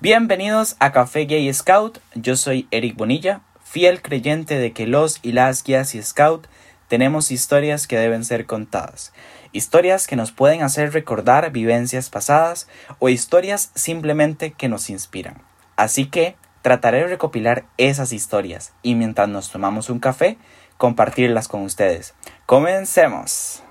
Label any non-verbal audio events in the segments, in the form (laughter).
Bienvenidos a Café Gay Scout, yo soy Eric Bonilla, fiel creyente de que los y las guías y scout tenemos historias que deben ser contadas, historias que nos pueden hacer recordar vivencias pasadas o historias simplemente que nos inspiran. Así que trataré de recopilar esas historias y mientras nos tomamos un café, compartirlas con ustedes. Comencemos.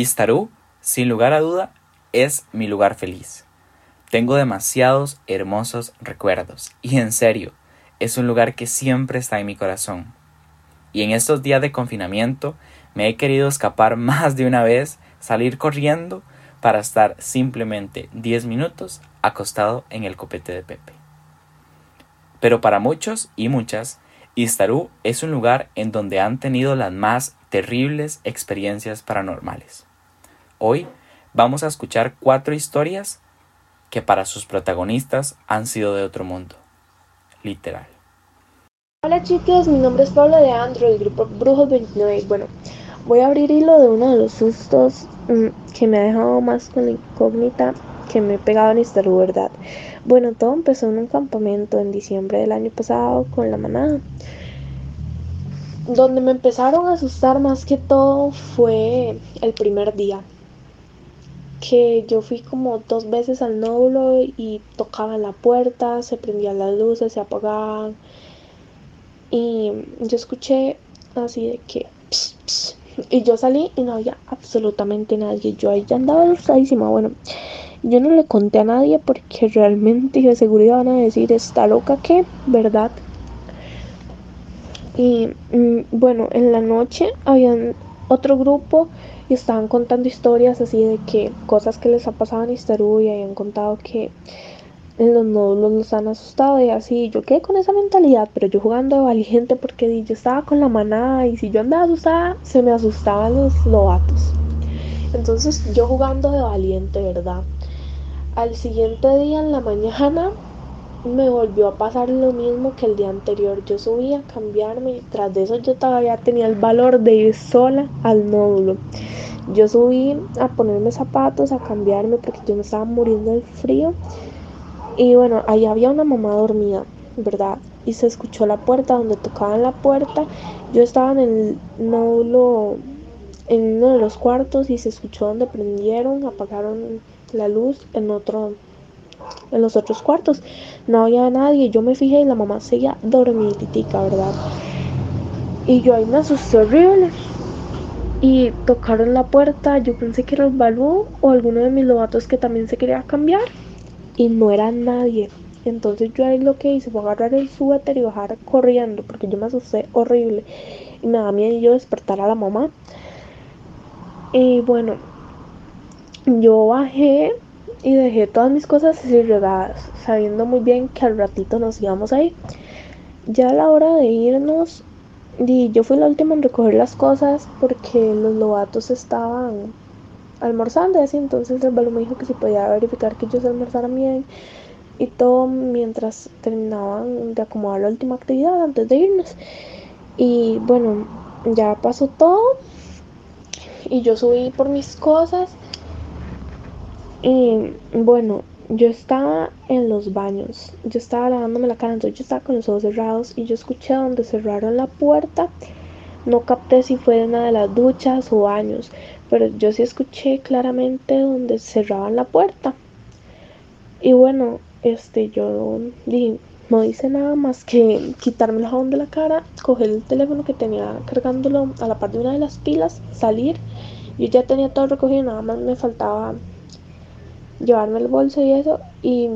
Istarú, sin lugar a duda, es mi lugar feliz. Tengo demasiados hermosos recuerdos y en serio, es un lugar que siempre está en mi corazón. Y en estos días de confinamiento me he querido escapar (laughs) más de una vez, salir corriendo para estar simplemente 10 minutos acostado en el copete de Pepe. Pero para muchos y muchas, Istarú es un lugar en donde han tenido las más terribles experiencias paranormales. Hoy vamos a escuchar cuatro historias que para sus protagonistas han sido de otro mundo. Literal. Hola chicos, mi nombre es Pablo de Andro del grupo Brujos 29. Bueno, voy a abrir hilo de uno de los sustos mm, que me ha dejado más con la incógnita que me he pegado en Istarú, ¿verdad? Bueno, todo empezó en un campamento en diciembre del año pasado con la manada. Donde me empezaron a asustar más que todo fue el primer día que yo fui como dos veces al nódulo y tocaban la puerta, se prendían las luces, se apagaban. Y yo escuché así de que... y yo salí y no había absolutamente nadie. Yo ahí ya andaba asustadísima. Bueno, yo no le conté a nadie porque realmente de seguridad van a decir, está loca que, ¿verdad? Y mm, bueno, en la noche habían otro grupo y estaban contando historias así de que cosas que les ha pasado en Isterú y habían contado que los nódulos los han asustado y así. Yo quedé con esa mentalidad, pero yo jugando de valiente porque yo estaba con la manada y si yo andaba asustada, se me asustaban los lobatos. Entonces yo jugando de valiente, ¿verdad? Al siguiente día en la mañana me volvió a pasar lo mismo que el día anterior. Yo subí a cambiarme tras de eso yo todavía tenía el valor de ir sola al nódulo. Yo subí a ponerme zapatos, a cambiarme porque yo me estaba muriendo del frío. Y bueno, ahí había una mamá dormida, ¿verdad? Y se escuchó la puerta donde tocaban la puerta. Yo estaba en el nódulo, en uno de los cuartos y se escuchó donde prendieron, apagaron la luz en otro en los otros cuartos. No había nadie. Yo me fijé y la mamá seguía dormidita, ¿verdad? Y yo ahí me asusté horrible. Y tocaron la puerta. Yo pensé que era el balú o alguno de mis lobatos que también se quería cambiar. Y no era nadie. Entonces yo ahí lo que hice fue agarrar el suéter y bajar corriendo. Porque yo me asusté horrible. Y me da miedo yo despertar a la mamá. Y bueno, yo bajé y dejé todas mis cosas así regadas, sabiendo muy bien que al ratito nos íbamos a ir. Ya a la hora de irnos, y yo fui la última en recoger las cosas porque los lobatos estaban almorzando, así entonces el balón me dijo que si podía verificar que ellos almorzaran bien y todo mientras terminaban de acomodar la última actividad antes de irnos. Y bueno, ya pasó todo y yo subí por mis cosas y bueno, yo estaba en los baños, yo estaba lavándome la cara, entonces yo estaba con los ojos cerrados y yo escuché donde cerraron la puerta. No capté si fue una de las duchas o baños, pero yo sí escuché claramente donde cerraban la puerta. Y bueno, este yo no hice nada más que quitarme el jabón de la cara, coger el teléfono que tenía cargándolo a la par de una de las pilas, salir. Yo ya tenía todo recogido, nada más me faltaba llevarme el bolso y eso. Y,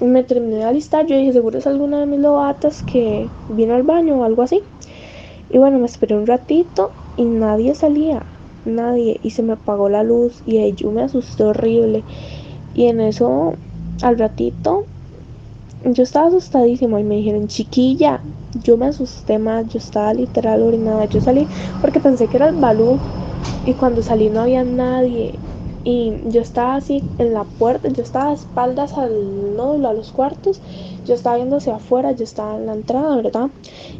me terminé de alistar. Yo dije, seguro es alguna de mis lobatas que vino al baño o algo así. Y bueno, me esperé un ratito y nadie salía. Nadie. Y se me apagó la luz. Y yo me asusté horrible. Y en eso, al ratito, yo estaba asustadísimo. Y me dijeron, chiquilla. Yo me asusté más. Yo estaba literal orinada. Yo salí porque pensé que era el balú. Y cuando salí no había nadie y yo estaba así en la puerta, yo estaba a espaldas al nódulo, a los cuartos, yo estaba viendo hacia afuera, yo estaba en la entrada, ¿verdad?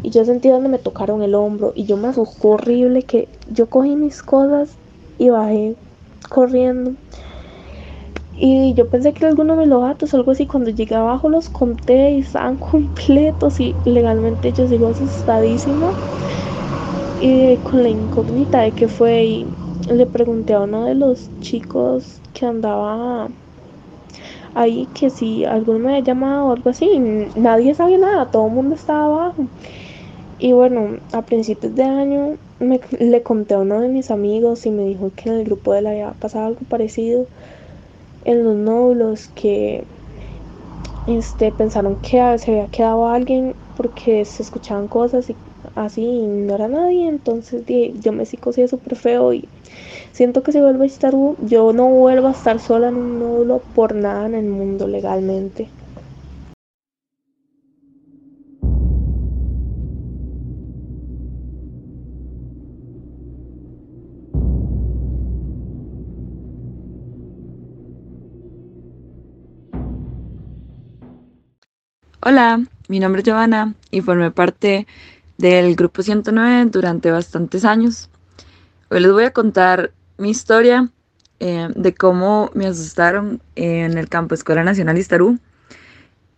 Y yo sentí donde me tocaron el hombro y yo me asustó horrible que yo cogí mis cosas y bajé corriendo. Y yo pensé que alguno de los gatos o algo así. Cuando llegué abajo los conté y estaban (laughs) completos y legalmente yo sigo asustadísima. Y con la incógnita de que fue le pregunté a uno de los chicos que andaba ahí que si alguno me había llamado o algo así, nadie sabía nada, todo el mundo estaba abajo. Y bueno, a principios de año me, le conté a uno de mis amigos y me dijo que en el grupo de él había pasado algo parecido en los nódulos, que este, pensaron que se había quedado alguien porque se escuchaban cosas y así no era nadie, entonces yo me psicoseé súper feo y siento que si vuelvo a estar, yo no vuelvo a estar sola en un nódulo por nada en el mundo legalmente. Hola, mi nombre es Giovanna y formé parte del grupo 109 durante bastantes años. Hoy les voy a contar mi historia eh, de cómo me asustaron en el campo Escuela Nacional Istarú.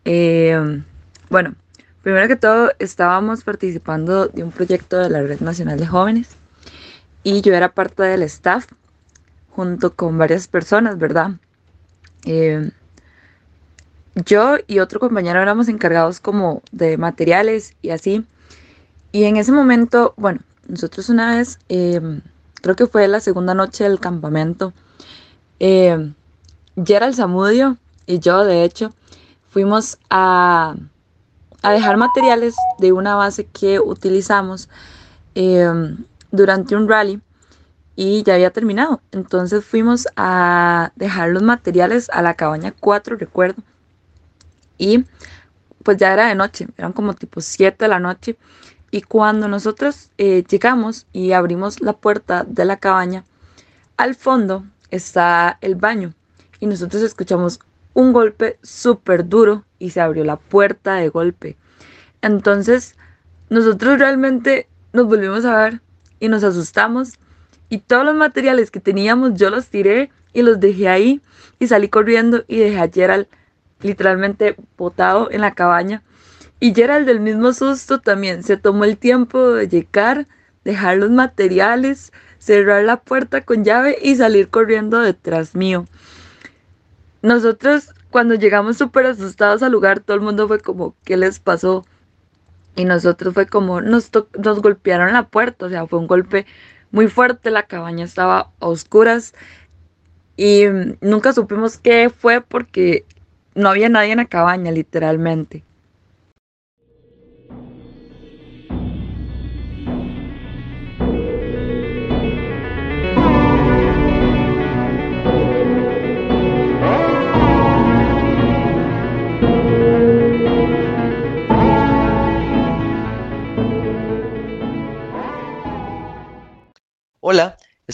Eh, bueno, primero que todo estábamos participando de un proyecto de la Red Nacional de Jóvenes y yo era parte del staff junto con varias personas, ¿verdad? Eh, yo y otro compañero éramos encargados como de materiales y así. Y en ese momento, bueno, nosotros una vez creo que fue la segunda noche del campamento. Eh, Gerald Zamudio y yo, de hecho, fuimos a, dejar materiales de una base que utilizamos eh, durante un rally y ya había terminado. Entonces fuimos a dejar los materiales a la cabaña 4, recuerdo. Y pues ya era de noche, eran como tipo 7 de la noche. Y cuando nosotros eh, llegamos y abrimos la puerta de la cabaña, al fondo está el baño. Y nosotros escuchamos un golpe súper duro y se abrió la puerta de golpe. Entonces nosotros realmente nos volvimos a ver y nos asustamos. Y todos los materiales que teníamos yo los tiré y los dejé ahí. Y salí corriendo y dejé a Gerald literalmente botado en la cabaña y Gerald del mismo susto también se tomó el tiempo de llegar, dejar los materiales, cerrar la puerta con llave y salir corriendo detrás mío. Nosotros cuando llegamos súper asustados al lugar, todo el mundo fue como, ¿qué les pasó? Y nosotros fue como, nos, nos golpearon la puerta, o sea, fue un golpe muy fuerte, la cabaña estaba a oscuras y nunca supimos qué fue porque no había nadie en la cabaña, literalmente.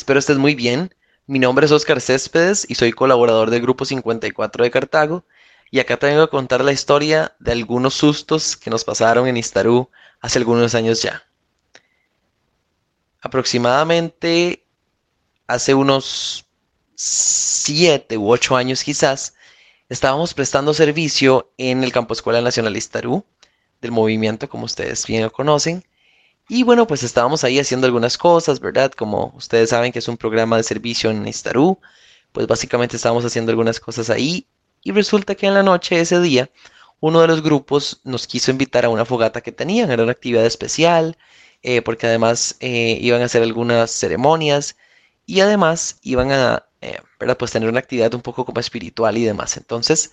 Espero estés muy bien. Mi nombre es Oscar Céspedes y soy colaborador del Grupo 54 de Cartago. Y acá te vengo a contar la historia de algunos sustos que nos pasaron en Istarú hace algunos años ya. Aproximadamente hace unos 7 u 8 años quizás, estábamos prestando servicio en el Campo Escuela Nacional Istarú, del movimiento como ustedes bien lo conocen. Y bueno, pues estábamos ahí haciendo algunas cosas, ¿verdad? Como ustedes saben que es un programa de servicio en Istarú, pues básicamente estábamos haciendo algunas cosas ahí y resulta que en la noche ese día uno de los grupos nos quiso invitar a una fogata que tenían, era una actividad especial, eh, porque además eh, iban a hacer algunas ceremonias y además iban a, eh, ¿verdad? Pues tener una actividad un poco como espiritual y demás. Entonces,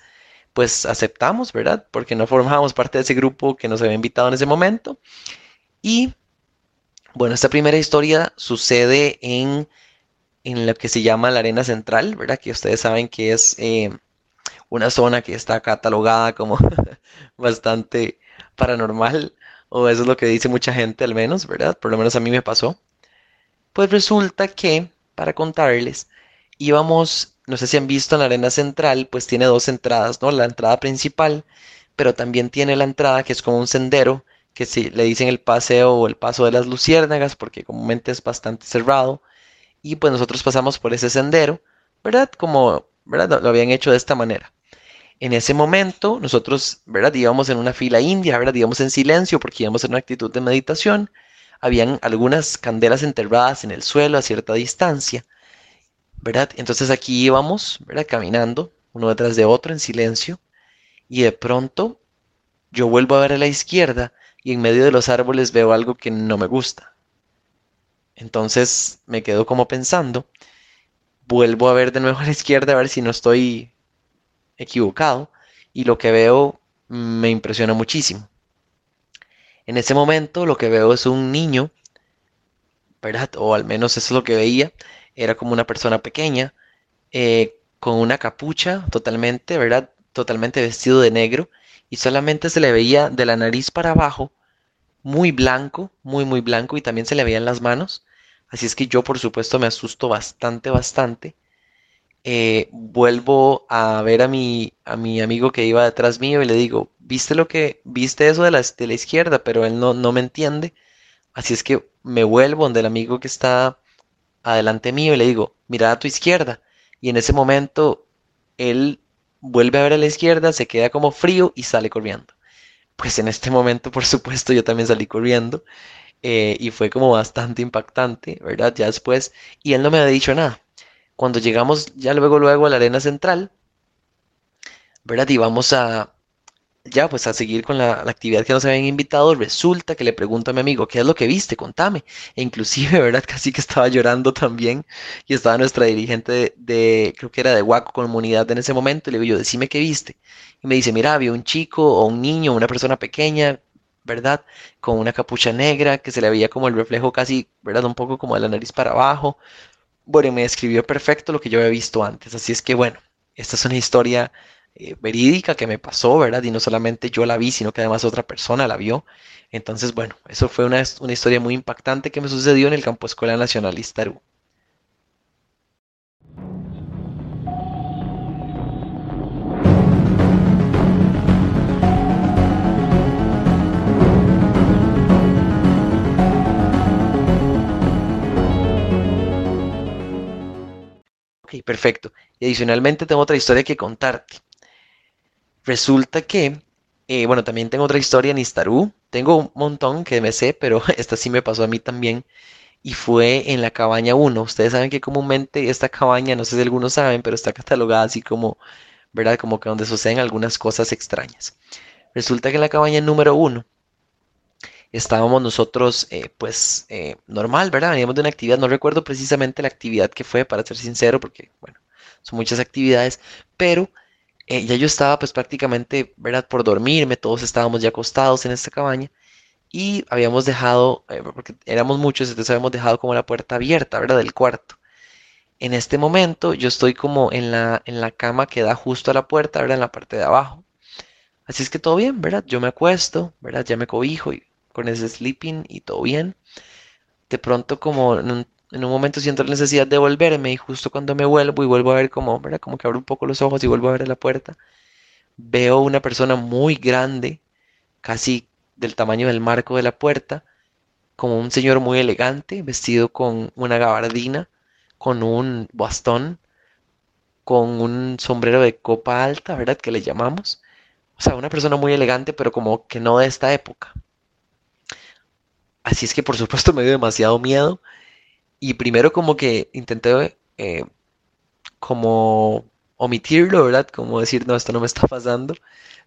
pues aceptamos, ¿verdad? Porque no formábamos parte de ese grupo que nos había invitado en ese momento. Y bueno, esta primera historia sucede en, lo que se llama la Arena Central, ¿verdad? Que ustedes saben que es eh, una zona que está catalogada como (laughs) bastante paranormal, o eso es lo que dice mucha gente al menos, ¿verdad? Por lo menos a mí me pasó. Pues resulta que, para contarles, íbamos no sé si han visto en la arena central, pues tiene dos entradas, ¿no? La entrada principal, pero también tiene la entrada que es como un sendero, que le dicen el paseo o el paso de las luciérnagas, porque comúnmente es bastante cerrado. Y pues nosotros pasamos por ese sendero, ¿verdad? Como, ¿verdad? Lo habían hecho de esta manera. En ese momento, nosotros, ¿verdad? Íbamos en una fila india, ¿verdad? Íbamos en silencio porque íbamos en una actitud de meditación. Habían algunas candelas enterradas en el suelo a cierta distancia, ¿verdad? Entonces aquí íbamos, ¿verdad? Caminando, uno detrás de otro en silencio. Y de pronto, yo vuelvo a ver a la izquierda y en medio de los árboles veo algo que no me gusta. Entonces me quedo como pensando, vuelvo a ver de nuevo a la izquierda a ver si no estoy equivocado y lo que veo me impresiona muchísimo. En ese momento lo que veo es un niño, ¿verdad? O al menos eso es lo que veía. Era como una persona pequeña, eh, con una capucha totalmente, ¿verdad? Totalmente vestido de negro y solamente se le veía de la nariz para abajo, muy blanco, muy, muy blanco y también se le veían las manos. Así es que yo por supuesto me asusto bastante, bastante eh, vuelvo a ver a mi, a mi amigo que iba detrás mío y le digo, ¿viste lo que, viste eso de la, de la izquierda? Pero él no, no me entiende. Así es que me vuelvo donde el amigo que está adelante mío y le digo, mira a tu izquierda. Y en ese momento él vuelve a ver a la izquierda, se queda como frío y sale corriendo. Pues en este momento, por supuesto, yo también salí corriendo eh, y fue como bastante impactante, ¿verdad? Ya después, y él no me había dicho nada. Cuando llegamos ya luego, luego a la arena central, ¿verdad? Y vamos a, ya pues a seguir con la, actividad que nos habían invitado, resulta que le pregunto a mi amigo, ¿qué es lo que viste? Contame. E inclusive, (laughs) ¿verdad? Casi que estaba llorando también. Y estaba nuestra dirigente de, creo que era de Huaco Comunidad en ese momento. Y le digo yo, decime qué viste. Y me dice, mira, había un chico o un niño, una persona pequeña, ¿verdad? Con una capucha negra que se le veía como el reflejo casi, ¿verdad? Un poco como de la nariz para abajo. Bueno, me describió perfecto lo que yo había visto antes. Así es que bueno, esta es una historia eh, verídica que me pasó, ¿verdad? Y no solamente yo la vi, sino que además otra persona la vio. Entonces, bueno, eso fue una, una historia muy impactante que me sucedió en el campo Escuela Nacionalista Aru. Ok, perfecto. Y adicionalmente tengo otra historia que contarte. Resulta que, eh, bueno, también tengo otra historia en Istarú. Tengo un montón que me sé, pero (laughs) esta sí me pasó a mí también. Y fue en la cabaña 1. Ustedes saben que comúnmente esta cabaña, no sé si algunos saben, pero está catalogada así como, ¿verdad? Como que donde suceden algunas cosas extrañas. Resulta que en la cabaña número 1 estábamos nosotros, eh, pues, eh, normal, ¿verdad? Veníamos de una actividad, no recuerdo precisamente la actividad que fue, para ser sincero, porque, bueno, son muchas actividades, pero eh, ya yo estaba, pues, prácticamente, ¿verdad? Por dormirme, todos estábamos ya acostados en esta cabaña y habíamos dejado, porque éramos muchos, entonces habíamos dejado como la puerta abierta, ¿verdad? Del cuarto. En este momento yo estoy como en la, en la cama que da justo a la puerta, ¿verdad? En la parte de abajo. Así es que todo bien, ¿verdad? Yo me acuesto, ¿verdad? Ya me cobijo y con ese sleeping y todo bien. De pronto como momento siento la necesidad de volverme y justo cuando me vuelvo y vuelvo a ver como, ¿verdad? Como que abro un poco los ojos y vuelvo a ver la puerta, veo una persona muy grande, casi del tamaño del marco de la puerta, como un señor muy elegante, vestido con una gabardina, con un bastón, con un sombrero de copa alta, ¿verdad? Que le llamamos. O sea, una persona muy elegante, pero como que no de esta época. Así es que por supuesto me dio demasiado miedo. Y primero como que intenté eh, como omitirlo, ¿verdad? Como decir, no, esto no me está pasando.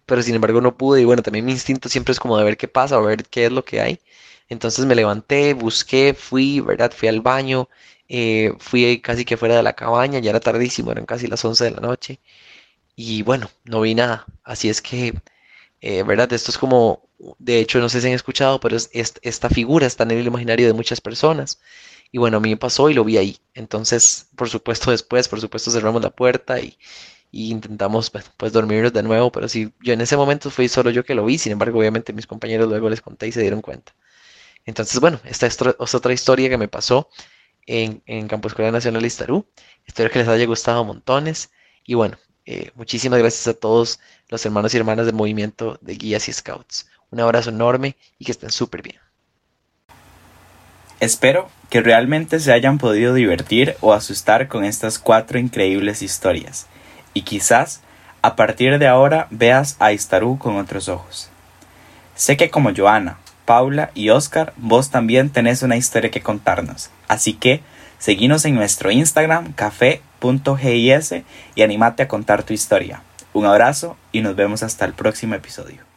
Pero sin embargo no pude. Y bueno, también mi instinto siempre es como de ver qué pasa, o ver qué es lo que hay. Entonces me levanté, busqué, fui, ¿verdad? Fui al baño, eh, fui casi que fuera de la cabaña, ya era tardísimo, eran casi las 11 de la noche. Y bueno, no vi nada. Así es que, eh, ¿verdad? Esto es como de hecho, no sé si han escuchado, pero es, esta figura está en el imaginario de muchas personas. Y bueno, a mí me pasó y lo vi ahí. Entonces, por supuesto, después, por supuesto, cerramos la puerta y, intentamos pues, pues, dormirnos de nuevo. Pero sí, yo en ese momento fui solo yo que lo vi. Sin embargo, obviamente mis compañeros luego les conté y se dieron cuenta. Entonces, bueno, esta es, otra historia que me pasó en, en Campo Escuela Nacional Istarú. Espero que les haya gustado montones. Y bueno, eh, muchísimas gracias a todos los hermanos y hermanas del movimiento de guías y scouts. Un abrazo enorme y que estén súper bien. Espero que realmente se hayan podido divertir o asustar con estas cuatro increíbles historias. Y quizás a partir de ahora veas a Istarú con otros ojos. Sé que como Joana, Paula y Oscar, vos también tenés una historia que contarnos. Así que seguinos en nuestro Instagram café.gis y animate a contar tu historia. Un abrazo y nos vemos hasta el próximo episodio.